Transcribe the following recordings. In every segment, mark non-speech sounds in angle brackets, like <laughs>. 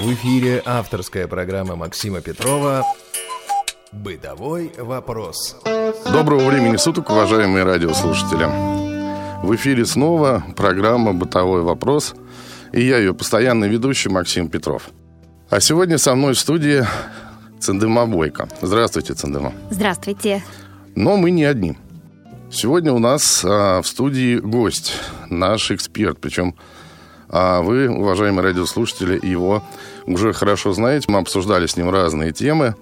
В эфире авторская программа Максима Петрова «Бытовой вопрос». Доброго времени суток, уважаемые радиослушатели. В эфире снова программа «Бытовой вопрос» и я ее постоянный ведущий Максим Петров. А сегодня со мной в студии Цендыма Бойко. Здравствуйте, Цендыма. Здравствуйте. Но мы не одни. Сегодня у нас а, в студии гость, наш эксперт, причем а вы, уважаемые радиослушатели, его уже хорошо знаете. Мы обсуждали с ним разные темы.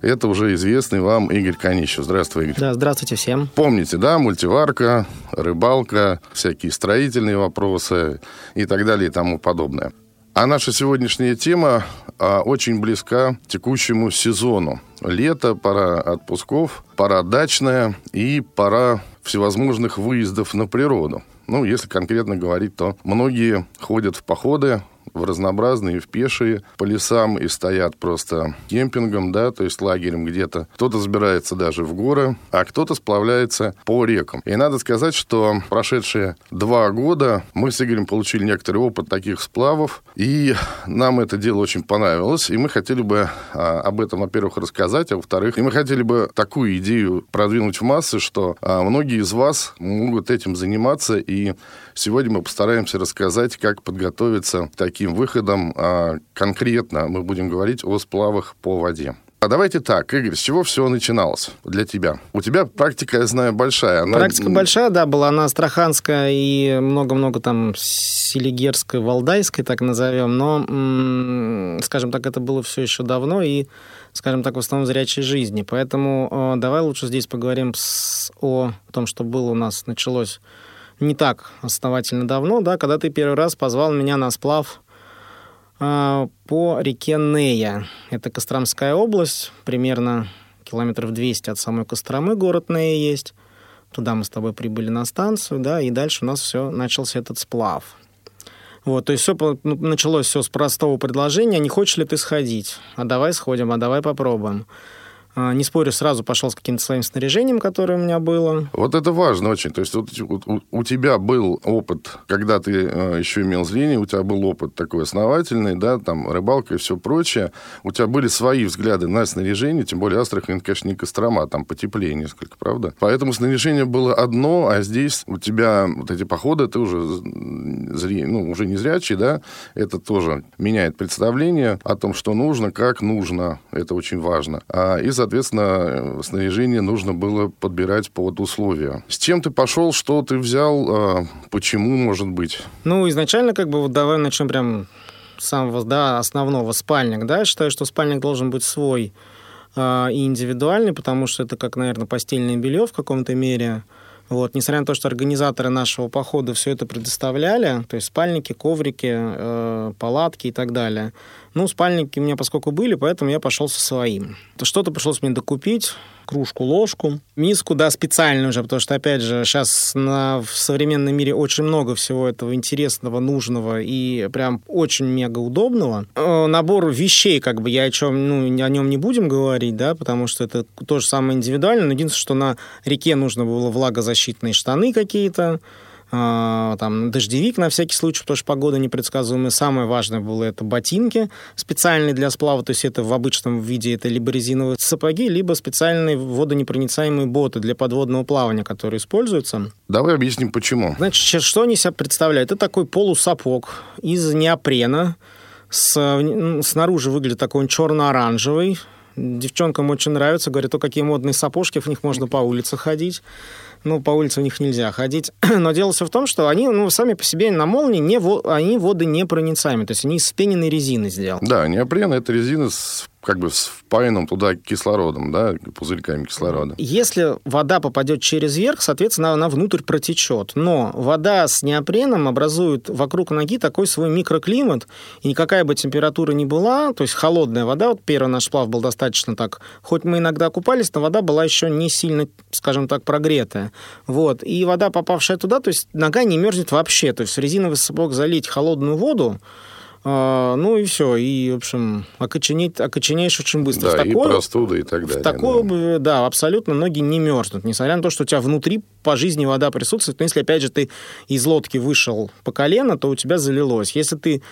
Это уже известный вам Игорь Конищев. Здравствуй, Игорь. Да, здравствуйте всем. Помните, да, мультиварка, рыбалка, всякие строительные вопросы и так далее и тому подобное. А наша сегодняшняя тема а, очень близка текущему сезону. Лето, пора отпусков, пора дачная и пора всевозможных выездов на природу. Ну, если конкретно говорить, то многие ходят в походы, в разнообразные, в пешие по лесам и стоят просто кемпингом, да, то есть лагерем где-то. Кто-то забирается даже в горы, а кто-то сплавляется по рекам. И надо сказать, что прошедшие два года мы с Игорем получили некоторый опыт таких сплавов, и нам это дело очень понравилось, и мы хотели бы а, об этом, во-первых, рассказать, а во-вторых, и мы хотели бы такую идею продвинуть в массы, что а, многие из вас могут этим заниматься, и сегодня мы постараемся рассказать, как подготовиться к таким таким выходом а, конкретно мы будем говорить о сплавах по воде. А давайте так, Игорь, с чего все начиналось для тебя? У тебя практика, я знаю, большая. Она... Практика большая, да, была она астраханская и много-много там селигерской, валдайской, так назовем, но, скажем так, это было все еще давно и, скажем так, в основном зрячей жизни. Поэтому э, давай лучше здесь поговорим с, о том, что было у нас, началось не так основательно давно, да, когда ты первый раз позвал меня на сплав по реке Нея. Это Костромская область, примерно километров 200 от самой Костромы город Нея есть. Туда мы с тобой прибыли на станцию, да, и дальше у нас все начался этот сплав. Вот, то есть все ну, началось все с простого предложения, не хочешь ли ты сходить? А давай сходим, а давай попробуем. А, не спорю, сразу пошел с каким-то своим снаряжением, которое у меня было. Вот это важно очень. То есть вот у, у тебя был опыт, когда ты э, еще имел зрение, у тебя был опыт такой основательный, да, там рыбалка и все прочее. У тебя были свои взгляды на снаряжение, тем более Астрахань, конечно, не Кострома, там потеплее несколько, правда? Поэтому снаряжение было одно, а здесь у тебя вот эти походы, ты уже зрение, ну, уже не зрячий, да, это тоже меняет представление о том, что нужно, как нужно. Это очень важно. А, и, соответственно, снаряжение нужно было подбирать под условия. С чем ты пошел, что ты взял, а, почему, может быть? Ну, изначально, как бы, вот давай начнем прям самого, да, основного, спальник, да, считаю, что спальник должен быть свой э, и индивидуальный, потому что это как, наверное, постельное белье в каком-то мере, вот, несмотря на то, что организаторы нашего похода все это предоставляли, то есть спальники, коврики, э, палатки и так далее, ну, спальники у меня поскольку были, поэтому я пошел со своим. Что-то пришлось мне докупить, кружку, ложку, миску, да, специальную уже, потому что, опять же, сейчас на, в современном мире очень много всего этого интересного, нужного и прям очень мега удобного. Э, набор вещей, как бы, я о чем, ну, о нем не будем говорить, да, потому что это то же самое индивидуально, но единственное, что на реке нужно было влагозащитные штаны какие-то, там, дождевик на всякий случай, потому что погода непредсказуемая. Самое важное было это ботинки специальные для сплава, то есть это в обычном виде это либо резиновые сапоги, либо специальные водонепроницаемые боты для подводного плавания, которые используются. Давай объясним, почему. Значит, что они себя представляют? Это такой полусапог из неопрена, с, снаружи выглядит такой он черно-оранжевый, Девчонкам очень нравится, говорят, о, какие модные сапожки, в них можно по улице ходить ну, по улице у них нельзя ходить. <clears throat> Но дело все в том, что они, ну, сами по себе на молнии, не, они воды непроницаемые, то есть они из вспененной резины сделаны. Да, неопрен – это резина с как бы с впаянным туда кислородом, да, пузырьками кислорода. Если вода попадет через верх, соответственно, она внутрь протечет. Но вода с неопреном образует вокруг ноги такой свой микроклимат, и никакая бы температура ни была, то есть холодная вода, вот первый наш плав был достаточно так, хоть мы иногда купались, но вода была еще не сильно, скажем так, прогретая. Вот. И вода, попавшая туда, то есть нога не мерзнет вообще. То есть резиновый сапог залить холодную воду, а, ну и все. И, в общем, окоченеть, окоченеешь очень быстро. Да, в такой, и простуда и так далее. В такой, да. да, абсолютно ноги не мерзнут. Несмотря на то, что у тебя внутри по жизни вода присутствует. Но если, опять же, ты из лодки вышел по колено, то у тебя залилось. Если ты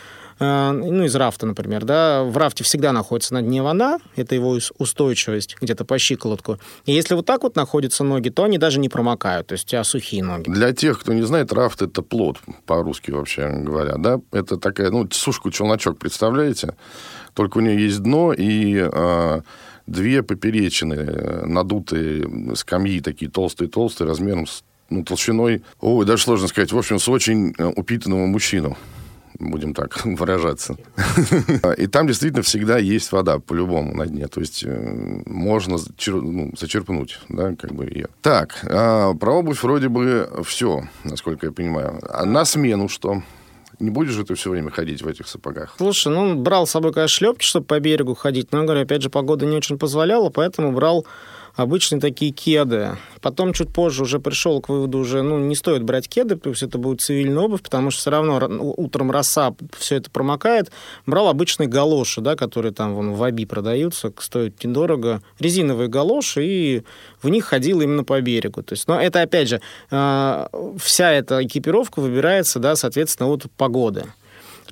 ну, из рафта, например, да, в рафте всегда находится на дне вода, это его устойчивость где-то по щиколотку. И если вот так вот находятся ноги, то они даже не промокают, то есть у тебя сухие ноги. Для тех, кто не знает, рафт – это плод, по-русски вообще говоря, да? Это такая, ну, сушку-челночок, представляете? Только у нее есть дно и э, две поперечины, э, надутые скамьи такие толстые-толстые, размером с ну, толщиной, ой, даже сложно сказать, в общем, с очень э, упитанного мужчину будем так <laughs> выражаться. <laughs> И там действительно всегда есть вода, по-любому, на дне. То есть э, можно ну, зачерпнуть, да, как бы ее. Так, а, про обувь вроде бы все, насколько я понимаю. А на смену что? Не будешь же ты все время ходить в этих сапогах? Слушай, ну, брал с собой, конечно, шлепки, чтобы по берегу ходить. Но, говорю, опять же, погода не очень позволяла, поэтому брал обычные такие кеды. Потом чуть позже уже пришел к выводу, уже ну, не стоит брать кеды, пусть это будет цивильная обувь, потому что все равно утром роса, все это промокает. Брал обычные галоши, да, которые там вон, в Аби продаются, стоят недорого. Резиновые галоши, и в них ходил именно по берегу. То есть, но это, опять же, а, вся эта экипировка выбирается, да, соответственно, от погоды.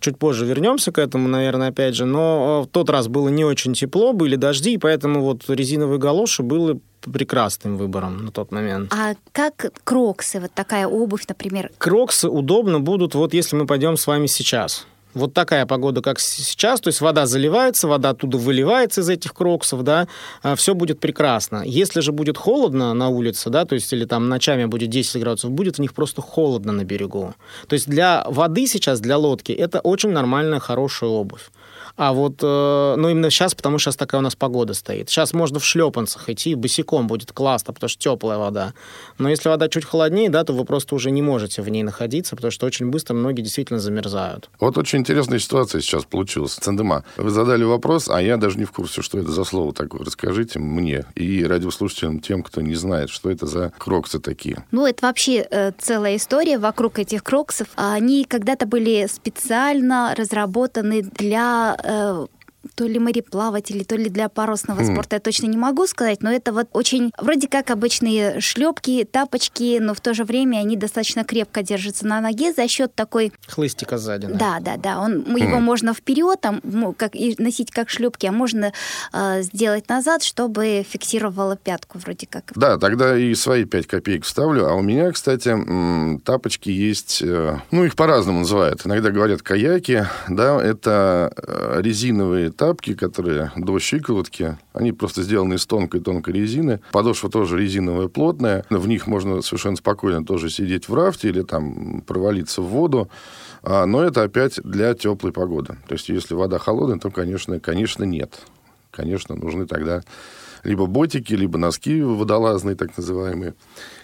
Чуть позже вернемся к этому, наверное, опять же. Но в тот раз было не очень тепло, были дожди, и поэтому вот резиновые галоши были прекрасным выбором на тот момент. А как кроксы, вот такая обувь, например? Кроксы удобно будут, вот если мы пойдем с вами сейчас вот такая погода, как сейчас, то есть вода заливается, вода оттуда выливается из этих кроксов, да, а, все будет прекрасно. Если же будет холодно на улице, да, то есть или там ночами будет 10 градусов, будет в них просто холодно на берегу. То есть для воды сейчас, для лодки, это очень нормальная, хорошая обувь. А вот, э, ну, именно сейчас, потому что сейчас такая у нас погода стоит. Сейчас можно в шлепанцах идти, босиком будет классно, потому что теплая вода. Но если вода чуть холоднее, да, то вы просто уже не можете в ней находиться, потому что очень быстро многие действительно замерзают. Вот очень интересная ситуация сейчас получилась. Цендема, вы задали вопрос, а я даже не в курсе, что это за слово такое. Расскажите мне и радиослушателям, тем, кто не знает, что это за кроксы такие. Ну, это вообще э, целая история вокруг этих кроксов. Они когда-то были специально разработаны для э, то ли мореплаватели, то ли для парусного mm. спорта, я точно не могу сказать, но это вот очень вроде как обычные шлепки, тапочки, но в то же время они достаточно крепко держатся на ноге за счет такой... Хлыстика сзади. Да, да, да. Он, mm. Его можно вперед там, как, и носить как шлепки, а можно э, сделать назад, чтобы фиксировало пятку вроде как. Да, тогда и свои 5 копеек вставлю. А у меня, кстати, тапочки есть, э, ну, их по-разному называют. Иногда говорят каяки, да, это э, резиновые тапки, которые до щиколотки. Они просто сделаны из тонкой-тонкой резины. Подошва тоже резиновая, плотная. В них можно совершенно спокойно тоже сидеть в рафте или там провалиться в воду. А, но это опять для теплой погоды. То есть, если вода холодная, то, конечно, конечно, нет. Конечно, нужны тогда либо ботики, либо носки водолазные, так называемые,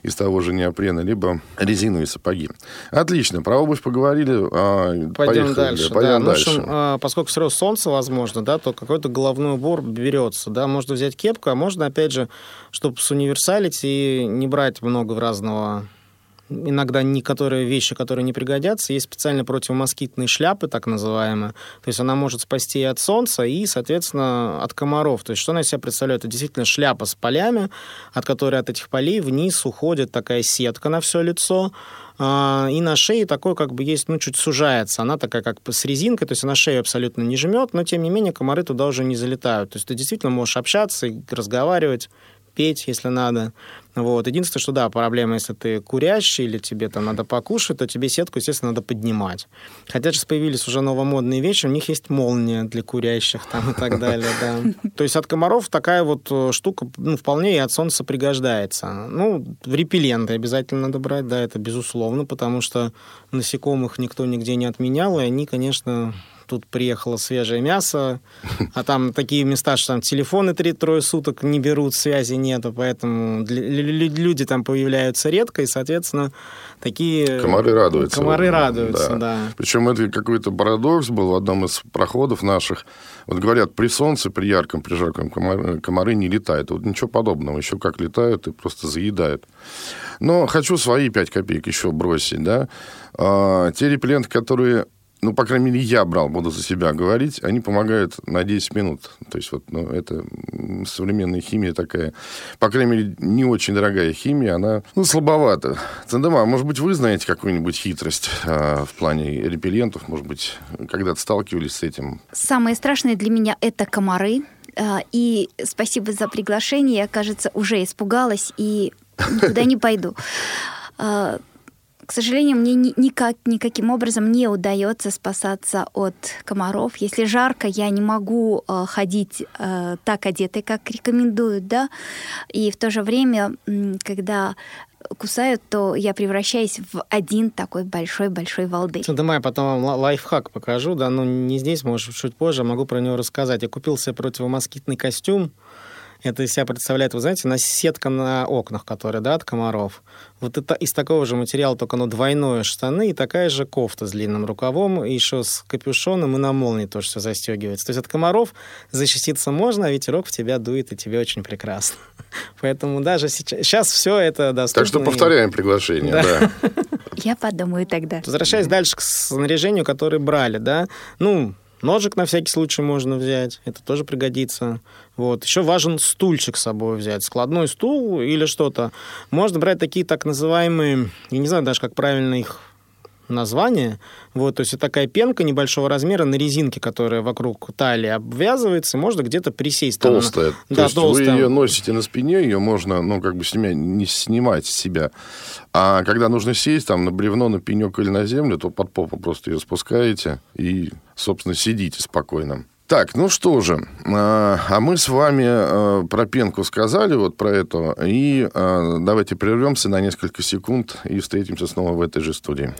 из того же неопрена, либо резиновые сапоги. Отлично, про обувь поговорили. А, пойдем поехали, дальше. Пойдем да. дальше. Ну, общем, а, поскольку все равно солнце, возможно, да, то какой-то головной убор берется. Да, можно взять кепку, а можно, опять же, чтобы суниверсалить и не брать много разного иногда некоторые вещи, которые не пригодятся. Есть специально противомоскитные шляпы, так называемые. То есть она может спасти и от солнца, и, соответственно, от комаров. То есть что она из себя представляет? Это действительно шляпа с полями, от которой от этих полей вниз уходит такая сетка на все лицо. А, и на шее такой как бы есть, ну, чуть сужается. Она такая как с резинкой, то есть она шею абсолютно не жмет, но, тем не менее, комары туда уже не залетают. То есть ты действительно можешь общаться разговаривать, петь, если надо. Вот. Единственное, что да, проблема, если ты курящий или тебе там надо покушать, то тебе сетку, естественно, надо поднимать. Хотя сейчас появились уже новомодные вещи, у них есть молния для курящих там и так <laughs> далее, да. То есть от комаров такая вот э, штука ну, вполне и от солнца пригождается. Ну, в репелленты обязательно надо брать, да, это безусловно, потому что насекомых никто нигде не отменял, и они, конечно, тут приехало свежее мясо, а там такие места, что там телефоны три-трое суток не берут, связи нету, поэтому люди там появляются редко, и, соответственно, такие... Комары радуются. Комары радуются, да. да. Причем это какой-то парадокс был в одном из проходов наших. Вот говорят, при солнце, при ярком, при жарком комары, комары не летают. Вот ничего подобного. Еще как летают и просто заедают. Но хочу свои 5 копеек еще бросить, да. А, те репелленты, которые ну, по крайней мере, я брал, буду за себя говорить, они помогают на 10 минут. То есть вот, ну, это современная химия такая, по крайней мере, не очень дорогая химия, она, ну, слабовата. Цендема, может быть, вы знаете какую-нибудь хитрость э, в плане репеллентов, может быть, когда-то сталкивались с этим? Самое страшное для меня это комары. А, и спасибо за приглашение. Я, кажется, уже испугалась и никуда не пойду. К сожалению, мне никак, никаким образом не удается спасаться от комаров. Если жарко, я не могу э, ходить э, так одетой, как рекомендуют, да. И в то же время, когда кусают, то я превращаюсь в один такой большой-большой волдырь. Давай я потом вам лайфхак покажу, да, ну не здесь, может, чуть позже, могу про него рассказать. Я купил себе противомоскитный костюм, это из себя представляет, вы знаете, на сетка на окнах, которая, да, от комаров. Вот это из такого же материала, только оно двойное штаны и такая же кофта с длинным рукавом, и еще с капюшоном, и на молнии тоже все застегивается. То есть от комаров защититься можно, а ветерок в тебя дует, и тебе очень прекрасно. <laughs> Поэтому даже сейчас, сейчас все это доступно. Так что повторяем приглашение, да. да. <laughs> Я подумаю тогда. Возвращаясь дальше к снаряжению, которое брали, да, ну, Ножик на всякий случай можно взять, это тоже пригодится. Вот. Еще важен стульчик с собой взять, складной стул или что-то. Можно брать такие так называемые, я не знаю даже, как правильно их название. Вот, то есть это такая пенка небольшого размера на резинке, которая вокруг талии обвязывается, можно где-то присесть. Толстая. Там, то да, есть толстая. вы ее носите на спине, ее можно, ну, как бы снимать, не снимать с себя. А когда нужно сесть там на бревно, на пенек или на землю, то под попу просто ее спускаете и, собственно, сидите спокойно. Так, ну что же, а, а мы с вами а, про пенку сказали, вот про это, и а, давайте прервемся на несколько секунд и встретимся снова в этой же студии.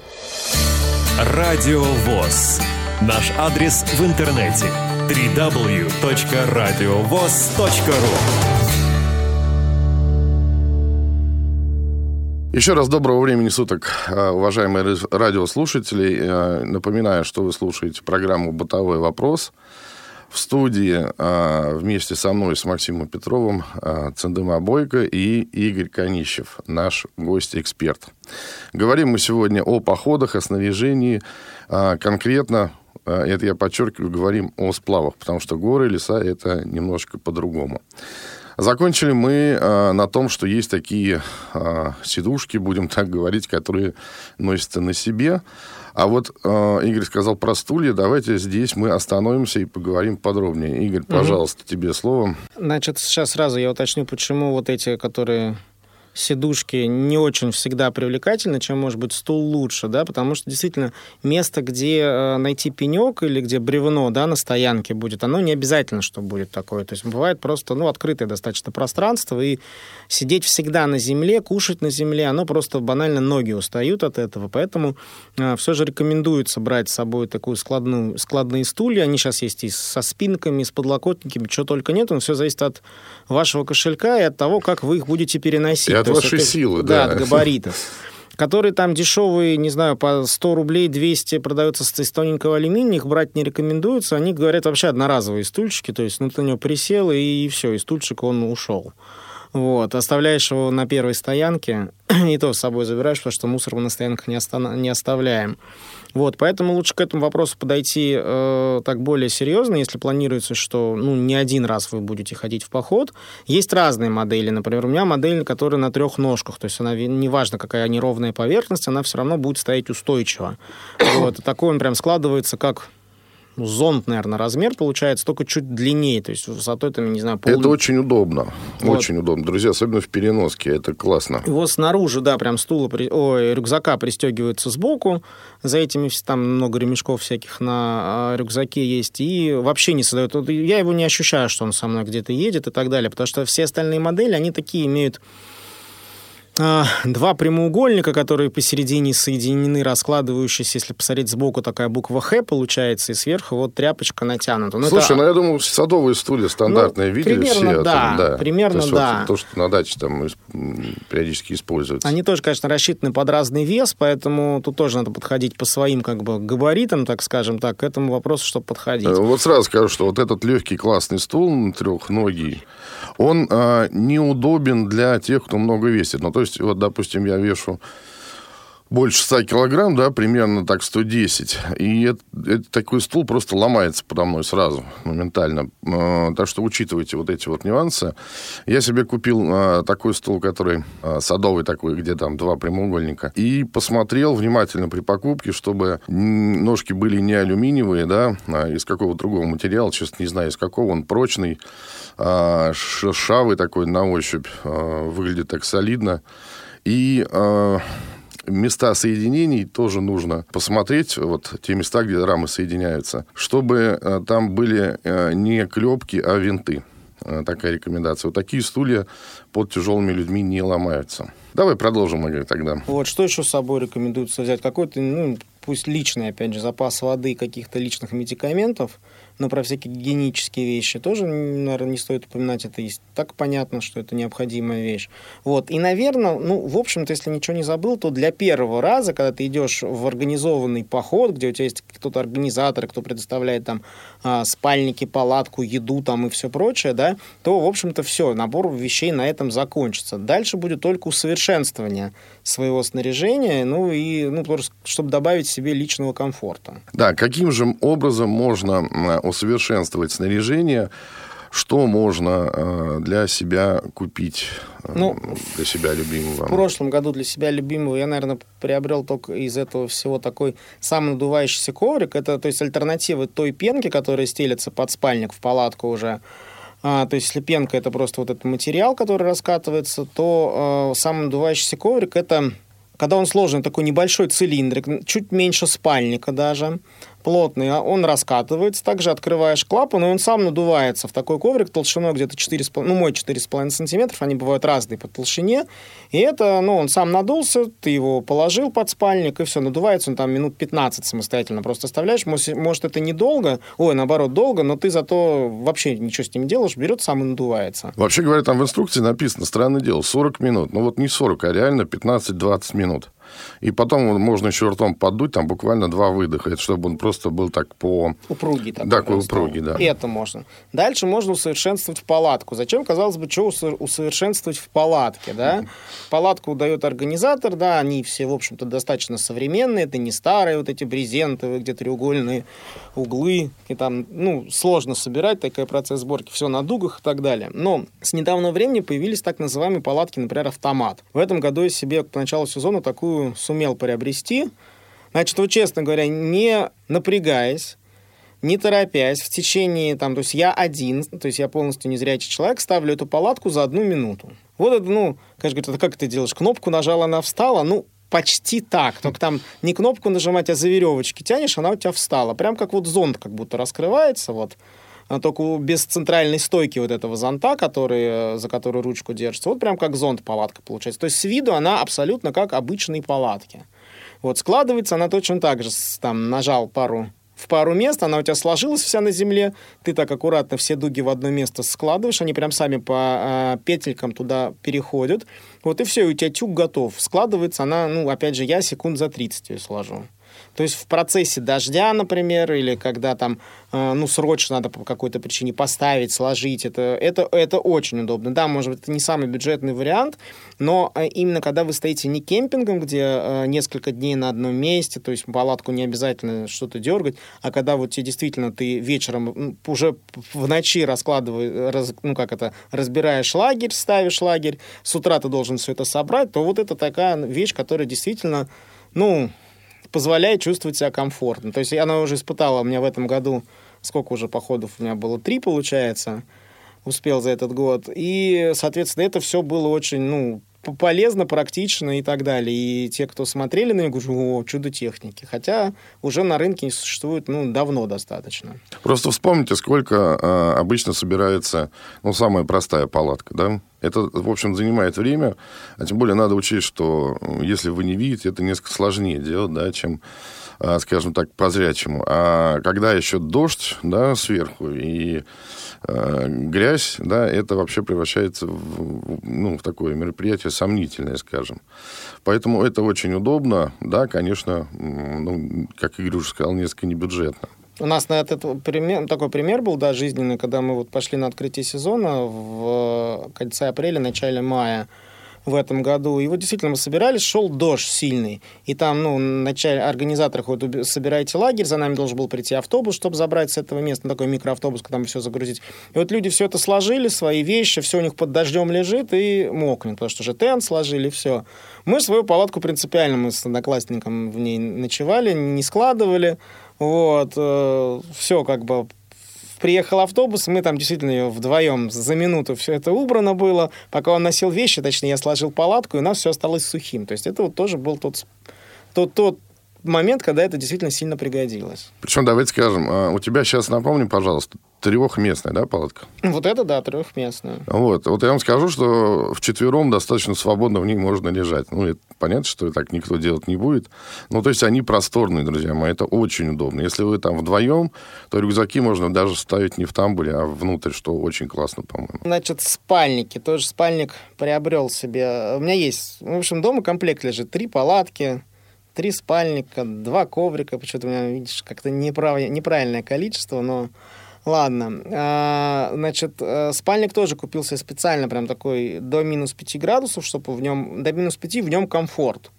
Радио ВОЗ. Наш адрес в интернете www.radiovoz.ru Еще раз доброго времени суток, уважаемые радиослушатели. Напоминаю, что вы слушаете программу «Бытовой вопрос». В студии а, вместе со мной, с Максимом Петровым, а, Цендыма Бойко и Игорь Конищев, наш гость-эксперт. Говорим мы сегодня о походах, о снаряжении. А, конкретно, а, это я подчеркиваю, говорим о сплавах, потому что горы, леса – это немножко по-другому. Закончили мы э, на том, что есть такие э, сидушки, будем так говорить, которые носятся на себе. А вот э, Игорь сказал про стулья. Давайте здесь мы остановимся и поговорим подробнее. Игорь, пожалуйста, угу. тебе слово. Значит, сейчас сразу я уточню, почему вот эти, которые сидушки не очень всегда привлекательны, чем может быть стул лучше, да, потому что действительно место, где э, найти пенек или где бревно, да, на стоянке будет, оно не обязательно, что будет такое. То есть бывает просто, ну, открытое достаточно пространство, и сидеть всегда на земле, кушать на земле, оно просто банально ноги устают от этого, поэтому э, все же рекомендуется брать с собой такую складную, складные стулья, они сейчас есть и со спинками, и с подлокотниками, что только нет, но все зависит от вашего кошелька и от того, как вы их будете переносить от вашей это, силы, да. Да, от габаритов. Которые там дешевые, не знаю, по 100 рублей 200 продаются из тоненького алюминия, их брать не рекомендуется. Они говорят вообще одноразовые стульчики, то есть ну, ты на него присел, и все, и стульчик он ушел. Вот, оставляешь его на первой стоянке, <clears throat> и то с собой забираешь, потому что мусор мы на стоянках не, оста- не оставляем. Вот, поэтому лучше к этому вопросу подойти э, так более серьезно, если планируется, что ну, не один раз вы будете ходить в поход. Есть разные модели. Например, у меня модель, которая на трех ножках, то есть она, неважно, какая неровная поверхность, она все равно будет стоять устойчиво. Вот, такой он прям складывается как ну, зонт, наверное, размер получается, только чуть длиннее, то есть высотой, там, не знаю, пол... Это очень удобно, вот. очень удобно, друзья, особенно в переноске, это классно. Его снаружи, да, прям стула, ой, рюкзака пристегивается сбоку, за этими там много ремешков всяких на а, рюкзаке есть, и вообще не создает, я его не ощущаю, что он со мной где-то едет и так далее, потому что все остальные модели, они такие имеют два прямоугольника, которые посередине соединены, раскладывающиеся, если посмотреть сбоку, такая буква «Х» получается, и сверху вот тряпочка натянута. Ну, Слушай, это... ну я думаю, садовые стулья стандартные ну, видели примерно, все. Да, там, да, примерно, то, да. Вот, то, что на даче там периодически используется. Они тоже, конечно, рассчитаны под разный вес, поэтому тут тоже надо подходить по своим как бы габаритам, так скажем так, к этому вопросу, чтобы подходить. Э, вот сразу скажу, что вот этот легкий классный стул трехногий, он э, неудобен для тех, кто много весит. Ну, то есть, вот, допустим, я вешу больше 100 килограмм, да, примерно так 110. И это, это, такой стул просто ломается подо мной сразу, моментально. Так что учитывайте вот эти вот нюансы. Я себе купил э, такой стул, который э, садовый такой, где там два прямоугольника. И посмотрел внимательно при покупке, чтобы ножки были не алюминиевые, да, а из какого другого материала, честно не знаю, из какого он прочный, шершавый такой на ощупь, выглядит так солидно. И места соединений тоже нужно посмотреть, вот те места, где рамы соединяются, чтобы э, там были э, не клепки, а винты. Э, такая рекомендация. Вот такие стулья под тяжелыми людьми не ломаются. Давай продолжим, Игорь, тогда. Вот, что еще с собой рекомендуется взять? Какой-то, ну, пусть личный, опять же, запас воды, каких-то личных медикаментов – но про всякие гигиенические вещи тоже, наверное, не стоит упоминать. Это есть так понятно, что это необходимая вещь. Вот. И, наверное, ну, в общем-то, если ничего не забыл, то для первого раза, когда ты идешь в организованный поход, где у тебя есть кто-то организатор, кто предоставляет там а, спальники, палатку, еду там и все прочее, да, то, в общем-то, все, набор вещей на этом закончится. Дальше будет только усовершенствование своего снаряжения, ну и, ну, просто, чтобы добавить себе личного комфорта. Да, каким же образом можно усовершенствовать снаряжение, что можно э, для себя купить, э, ну, для себя любимого? В прошлом году для себя любимого я, наверное, приобрел только из этого всего такой самонадувающийся коврик. Это, то есть, альтернатива той пенки, которая стелется под спальник в палатку уже. А, то есть, если пенка это просто вот этот материал, который раскатывается, то э, самонадувающийся коврик это когда он сложен, такой небольшой цилиндрик, чуть меньше спальника даже, плотный, а он раскатывается. Также открываешь клапан, и он сам надувается в такой коврик толщиной где-то 4,5, ну, мой 4,5 сантиметров, они бывают разные по толщине. И это, ну, он сам надулся, ты его положил под спальник, и все, надувается он там минут 15 самостоятельно. Просто оставляешь, может, это недолго, ой, наоборот, долго, но ты зато вообще ничего с ним не делаешь, берет сам и надувается. Вообще говоря, там в инструкции написано, странное дело, 40 минут. Ну, вот не 40, а реально 15-20 минут. И потом можно еще ртом поддуть, там буквально два выдоха, это чтобы он просто был так по... Упругий. Такой да, такой упругий, да. Это можно. Дальше можно усовершенствовать палатку. Зачем, казалось бы, что усовершенствовать в палатке, да? Палатку дает организатор, да, они все, в общем-то, достаточно современные, это не старые вот эти брезентовые, где треугольные углы, и там, ну, сложно собирать, такой процесс сборки, все на дугах и так далее. Но с недавнего времени появились так называемые палатки, например, автомат. В этом году я себе к началу сезона такую сумел приобрести. Значит, вот, честно говоря, не напрягаясь, не торопясь, в течение, там, то есть я один, то есть я полностью незрячий человек, ставлю эту палатку за одну минуту. Вот это, ну, конечно, говорит, как ты делаешь? Кнопку нажал, она встала, ну, почти так. Только там не кнопку нажимать, а за веревочки тянешь, она у тебя встала. Прям как вот зонт как будто раскрывается, вот. Только без центральной стойки вот этого зонта, который, э, за которую ручку держится. Вот прям как зонт палатка получается. То есть с виду она абсолютно как обычные палатки. Вот складывается она точно так же. Там нажал пару в пару мест, она у тебя сложилась вся на земле, ты так аккуратно все дуги в одно место складываешь, они прям сами по э, петелькам туда переходят, вот и все, и у тебя тюк готов. Складывается она, ну, опять же, я секунд за 30 ее сложу. То есть в процессе дождя, например, или когда там, э, ну, срочно надо по какой-то причине поставить, сложить, это, это, это очень удобно. Да, может быть, это не самый бюджетный вариант, но э, именно когда вы стоите не кемпингом, где э, несколько дней на одном месте, то есть палатку не обязательно что-то дергать, а когда вот тебе действительно ты вечером уже в ночи раскладываешь, раз, ну, как это, разбираешь лагерь, ставишь лагерь, с утра ты должен все это собрать, то вот это такая вещь, которая действительно, ну, позволяет чувствовать себя комфортно. То есть она уже испытала у меня в этом году, сколько уже походов у меня было, три, получается, успел за этот год. И, соответственно, это все было очень, ну, полезно, практично и так далее. И те, кто смотрели на говорят, о, чудо техники. Хотя уже на рынке существует, ну, давно достаточно. Просто вспомните, сколько э, обычно собирается, ну, самая простая палатка, да? Это, в общем, занимает время, а тем более надо учесть, что если вы не видите, это несколько сложнее делать, да, чем, а, скажем так, по-зрячему. А когда еще дождь, да, сверху и э, грязь, да, это вообще превращается в, ну, в такое мероприятие сомнительное, скажем. Поэтому это очень удобно, да, конечно, ну, как Игорь уже сказал, несколько небюджетно. У нас на этот пример, такой пример был, да, жизненный, когда мы вот пошли на открытие сезона в конце апреля, начале мая. в этом году. И вот действительно мы собирались, шел дождь сильный. И там, ну, начале, организаторы вот собираете лагерь, за нами должен был прийти автобус, чтобы забрать с этого места, такой микроавтобус, там все загрузить. И вот люди все это сложили, свои вещи, все у них под дождем лежит и мокнет, потому что уже тент сложили, все. Мы свою палатку принципиально, мы с одноклассником в ней ночевали, не складывали. Вот, э, все как бы приехал автобус, мы там действительно вдвоем за минуту все это убрано было. Пока он носил вещи, точнее, я сложил палатку, и у нас все осталось сухим. То есть это вот тоже был тот, тот, тот момент, когда это действительно сильно пригодилось. Причем, давайте скажем, а, у тебя сейчас, напомни, пожалуйста, трехместная, да, палатка? Вот это, да, трехместная. Вот. Вот я вам скажу, что в четвером достаточно свободно в ней можно лежать. Ну, это понятно, что так никто делать не будет. Ну, то есть они просторные, друзья мои, это очень удобно. Если вы там вдвоем, то рюкзаки можно даже ставить не в тамбуре, а внутрь, что очень классно, по-моему. Значит, спальники. Тоже спальник приобрел себе. У меня есть, в общем, дома комплект лежит. Три палатки, три спальника, два коврика. Почему-то у меня, видишь, как-то неправ... неправильное количество, но ладно. А, значит, э, спальник тоже купился специально, прям такой до минус 5 градусов, чтобы в нем, до минус 5 в нем комфорт.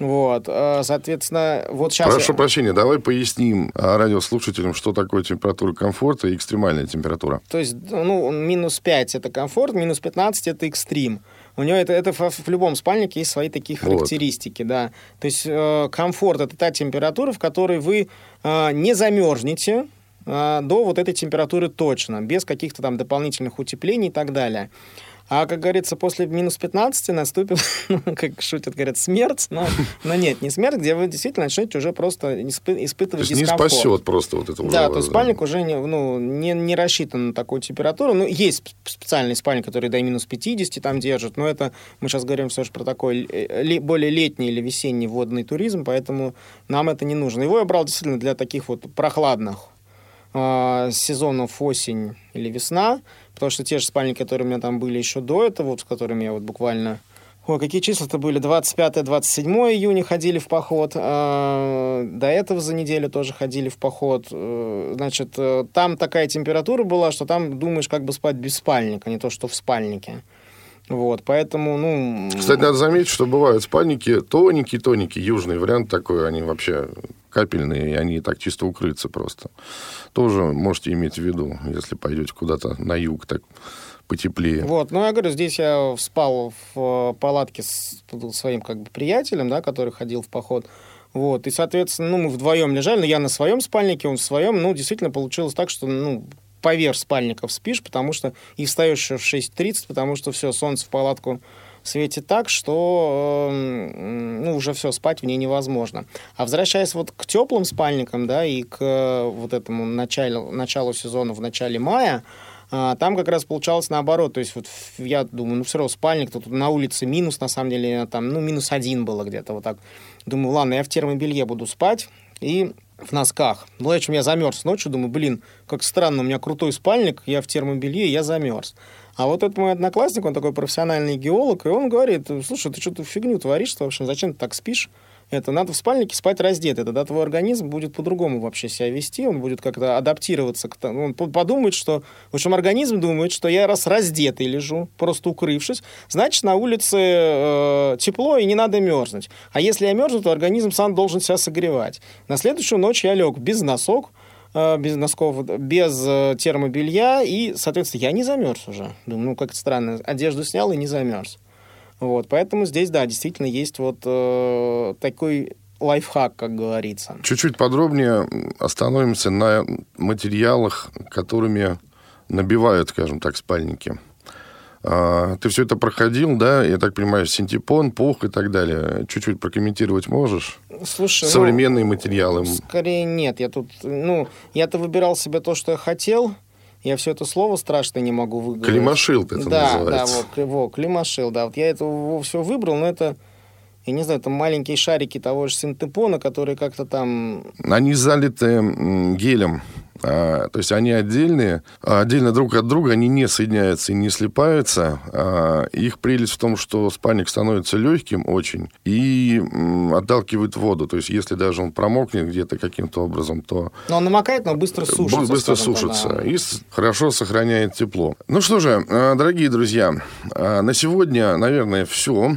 Вот, э, соответственно, вот сейчас... Прошу я... прощения, давай поясним радиослушателям, что такое температура комфорта и экстремальная температура. То есть, ну, минус 5 – это комфорт, минус 15 – это экстрим. У него это, это в, любом спальнике есть свои такие характеристики, вот. да. То есть э, комфорт это та температура, в которой вы э, не замерзнете э, до вот этой температуры точно, без каких-то там дополнительных утеплений и так далее. А, как говорится, после минус 15 наступит, ну, <laughs> как шутят, говорят, смерть. Но, но нет, не смерть, где вы действительно начнете уже просто испы- испытывать то есть дискомфорт. не спасет просто вот это уже. Да, то есть спальник уже не, ну, не, не рассчитан на такую температуру. Ну, есть специальный спальник, который до минус 50 там держит, но это мы сейчас говорим все же про такой э, более летний или весенний водный туризм, поэтому нам это не нужно. Его я брал действительно для таких вот прохладных э, сезонов осень или весна, Потому что те же спальники, которые у меня там были еще до этого, вот, с которыми я вот буквально... Ой, какие числа-то были? 25-27 июня ходили в поход. А, до этого за неделю тоже ходили в поход. Э, значит, э, там такая температура была, что там думаешь, как бы спать без спальника, не то, что в спальнике. Вот, поэтому, ну... Кстати, надо заметить, что бывают спальники тоненькие-тоненькие, южный вариант такой, они вообще капельные, и они так чисто укрыться просто. Тоже можете иметь в виду, если пойдете куда-то на юг, так потеплее. Вот, ну я говорю, здесь я спал в э, палатке с своим как бы приятелем, да, который ходил в поход. Вот, и, соответственно, ну, мы вдвоем лежали, но я на своем спальнике, он в своем. Ну, действительно получилось так, что, ну, поверх спальников спишь, потому что и встаешь еще в 6.30, потому что все, солнце в палатку светит так, что эм, ну, уже все, спать в ней невозможно. А возвращаясь вот к теплым спальникам, да, и к э, вот этому началу, началу сезона в начале мая, а, там как раз получалось наоборот. То есть вот я думаю, ну все равно спальник, тут на улице минус, на самом деле, там, ну, минус один было где-то вот так. Думаю, ладно, я в термобелье буду спать. И в носках. Ну, в общем, я замерз ночью, думаю, блин, как странно, у меня крутой спальник, я в термобелье, я замерз. А вот этот мой одноклассник, он такой профессиональный геолог, и он говорит, слушай, ты что-то фигню творишь, в общем, зачем ты так спишь? Это надо в спальнике спать раздетый, тогда твой организм будет по-другому вообще себя вести, он будет как-то адаптироваться, к тому, он подумает, что, в общем, организм думает, что я раз раздетый лежу, просто укрывшись, значит, на улице э, тепло и не надо мерзнуть. А если я мерзну, то организм сам должен себя согревать. На следующую ночь я лег без носок, Э, без носков, без э, термобелья, и, соответственно, я не замерз уже. Думаю, ну, как странно, одежду снял и не замерз. Вот, поэтому здесь, да, действительно есть вот э, такой лайфхак, как говорится. Чуть-чуть подробнее остановимся на материалах, которыми набивают, скажем так, спальники. А, ты все это проходил, да? Я так понимаю, синтепон, пух и так далее. Чуть-чуть прокомментировать можешь? Слушай, Современные ну, материалы. Скорее нет. Я тут, ну, я-то выбирал себе то, что я хотел. Я все это слово страшно не могу выговорить. Климашил это да, называется. Да, во, во, климашил, да. Вот я это все выбрал, но это я не знаю, это маленькие шарики того же синтепона, которые как-то там... Они залиты гелем А, то есть они отдельные, а отдельно друг от друга, они не соединяются и не слипаются. А, их прелесть в том, что спальник становится легким очень и м, отталкивает воду. То есть если даже он промокнет где-то каким-то образом, то... Но он намокает, но быстро сушится. Быстро сушится да. и хорошо сохраняет тепло. Ну что же, э, дорогие друзья, э, на сегодня, наверное, все.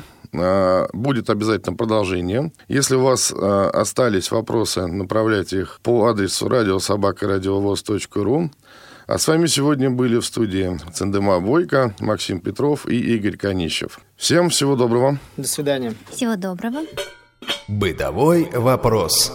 Будет обязательно продолжение. Если у вас э, остались вопросы, направляйте их по адресу радиособакарадиовоз.ру. А с вами сегодня были в студии Цендема Бойко, Максим Петров и Игорь Конищев. Всем всего доброго. До свидания. Всего доброго. Бытовой вопрос.